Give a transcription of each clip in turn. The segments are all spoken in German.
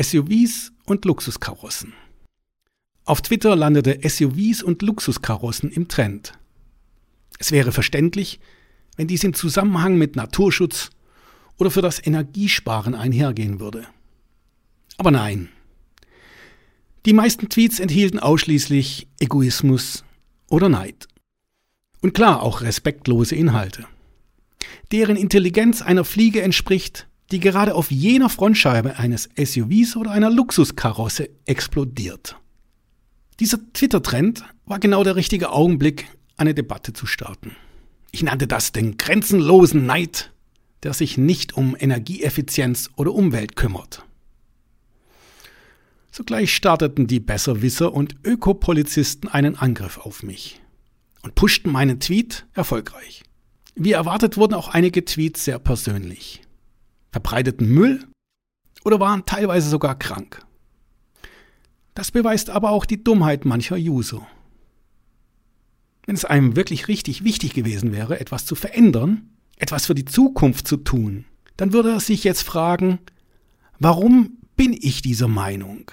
SUVs und Luxuskarossen. Auf Twitter landete SUVs und Luxuskarossen im Trend. Es wäre verständlich, wenn dies im Zusammenhang mit Naturschutz oder für das Energiesparen einhergehen würde. Aber nein. Die meisten Tweets enthielten ausschließlich Egoismus oder Neid. Und klar auch respektlose Inhalte. Deren Intelligenz einer Fliege entspricht, die gerade auf jener Frontscheibe eines SUVs oder einer Luxuskarosse explodiert. Dieser Twitter-Trend war genau der richtige Augenblick, eine Debatte zu starten. Ich nannte das den grenzenlosen Neid, der sich nicht um Energieeffizienz oder Umwelt kümmert. Sogleich starteten die Besserwisser und Ökopolizisten einen Angriff auf mich und pushten meinen Tweet erfolgreich. Wie erwartet wurden auch einige Tweets sehr persönlich, verbreiteten Müll oder waren teilweise sogar krank. Das beweist aber auch die Dummheit mancher User. Wenn es einem wirklich richtig wichtig gewesen wäre, etwas zu verändern, etwas für die Zukunft zu tun, dann würde er sich jetzt fragen, warum bin ich dieser Meinung?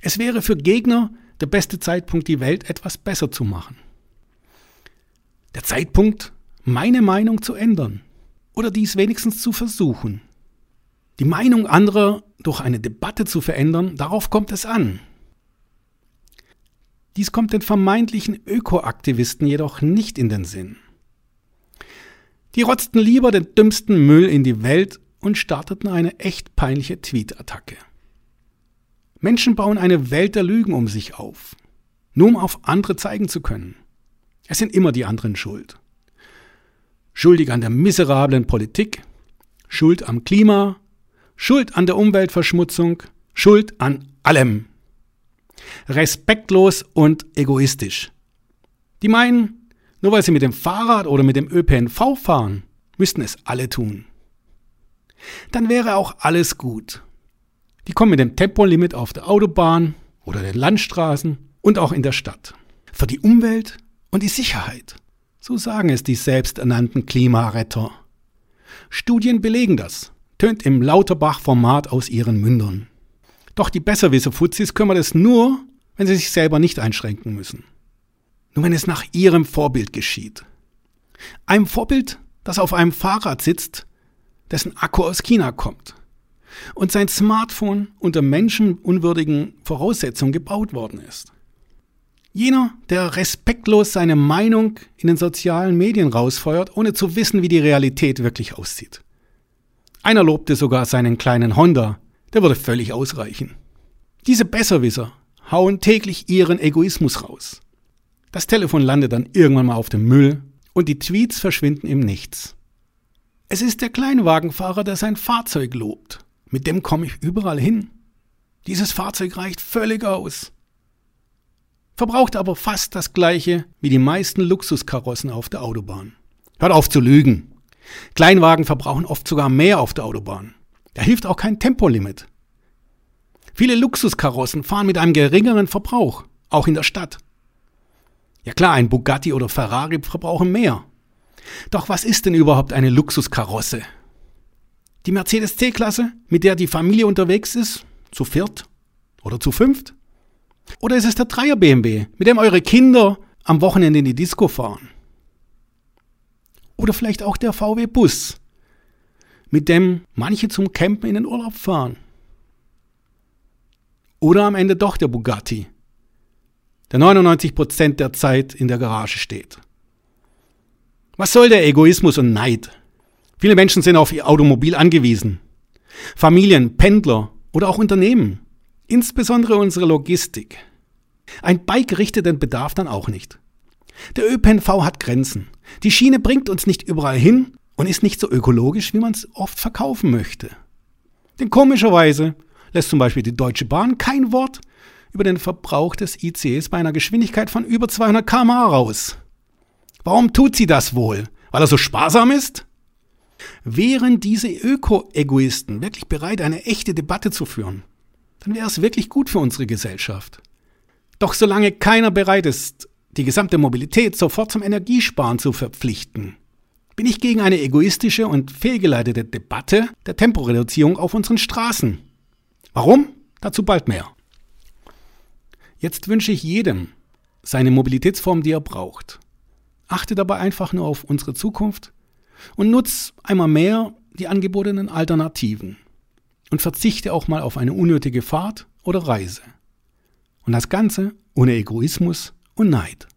Es wäre für Gegner der beste Zeitpunkt, die Welt etwas besser zu machen. Der Zeitpunkt, meine Meinung zu ändern oder dies wenigstens zu versuchen. Die Meinung anderer durch eine Debatte zu verändern, darauf kommt es an. Dies kommt den vermeintlichen Ökoaktivisten jedoch nicht in den Sinn. Die rotzten lieber den dümmsten Müll in die Welt und starteten eine echt peinliche Tweet-Attacke. Menschen bauen eine Welt der Lügen um sich auf, nur um auf andere zeigen zu können. Es sind immer die anderen schuld. Schuldig an der miserablen Politik, Schuld am Klima, Schuld an der Umweltverschmutzung, Schuld an allem. Respektlos und egoistisch. Die meinen, nur weil sie mit dem Fahrrad oder mit dem ÖPNV fahren, müssten es alle tun. Dann wäre auch alles gut. Die kommen mit dem Tempolimit auf der Autobahn oder den Landstraßen und auch in der Stadt. Für die Umwelt und die Sicherheit. So sagen es die selbsternannten Klimaretter. Studien belegen das, tönt im Lauterbach-Format aus ihren Mündern. Doch die Besserwisser-Fuzis kümmert es nur, wenn sie sich selber nicht einschränken müssen. Nur wenn es nach ihrem Vorbild geschieht. Einem Vorbild, das auf einem Fahrrad sitzt, dessen Akku aus China kommt und sein Smartphone unter menschenunwürdigen Voraussetzungen gebaut worden ist. Jener, der respektlos seine Meinung in den sozialen Medien rausfeuert, ohne zu wissen, wie die Realität wirklich aussieht. Einer lobte sogar seinen kleinen Honda, der würde völlig ausreichen. Diese Besserwisser hauen täglich ihren Egoismus raus. Das Telefon landet dann irgendwann mal auf dem Müll und die Tweets verschwinden im Nichts. Es ist der Kleinwagenfahrer, der sein Fahrzeug lobt. Mit dem komme ich überall hin. Dieses Fahrzeug reicht völlig aus. Verbraucht aber fast das gleiche wie die meisten Luxuskarossen auf der Autobahn. Hört auf zu lügen. Kleinwagen verbrauchen oft sogar mehr auf der Autobahn. Da hilft auch kein Tempolimit. Viele Luxuskarossen fahren mit einem geringeren Verbrauch, auch in der Stadt. Ja klar, ein Bugatti oder Ferrari verbrauchen mehr. Doch was ist denn überhaupt eine Luxuskarosse? Die Mercedes C-Klasse, mit der die Familie unterwegs ist, zu viert oder zu fünft? Oder ist es der Dreier BMW, mit dem eure Kinder am Wochenende in die Disco fahren? Oder vielleicht auch der VW Bus, mit dem manche zum Campen in den Urlaub fahren? Oder am Ende doch der Bugatti, der 99% der Zeit in der Garage steht? Was soll der Egoismus und Neid? Viele Menschen sind auf ihr Automobil angewiesen. Familien, Pendler oder auch Unternehmen. Insbesondere unsere Logistik. Ein Bike richtet den Bedarf dann auch nicht. Der ÖPNV hat Grenzen. Die Schiene bringt uns nicht überall hin und ist nicht so ökologisch, wie man es oft verkaufen möchte. Denn komischerweise lässt zum Beispiel die Deutsche Bahn kein Wort über den Verbrauch des ICs bei einer Geschwindigkeit von über 200 km/h raus. Warum tut sie das wohl? Weil er so sparsam ist? Wären diese Öko-Egoisten wirklich bereit, eine echte Debatte zu führen, dann wäre es wirklich gut für unsere Gesellschaft. Doch solange keiner bereit ist, die gesamte Mobilität sofort zum Energiesparen zu verpflichten, bin ich gegen eine egoistische und fehlgeleitete Debatte der Temporeduzierung auf unseren Straßen. Warum? Dazu bald mehr. Jetzt wünsche ich jedem seine Mobilitätsform, die er braucht. Achte dabei einfach nur auf unsere Zukunft und nutze einmal mehr die angebotenen Alternativen und verzichte auch mal auf eine unnötige Fahrt oder Reise. Und das Ganze ohne Egoismus und Neid.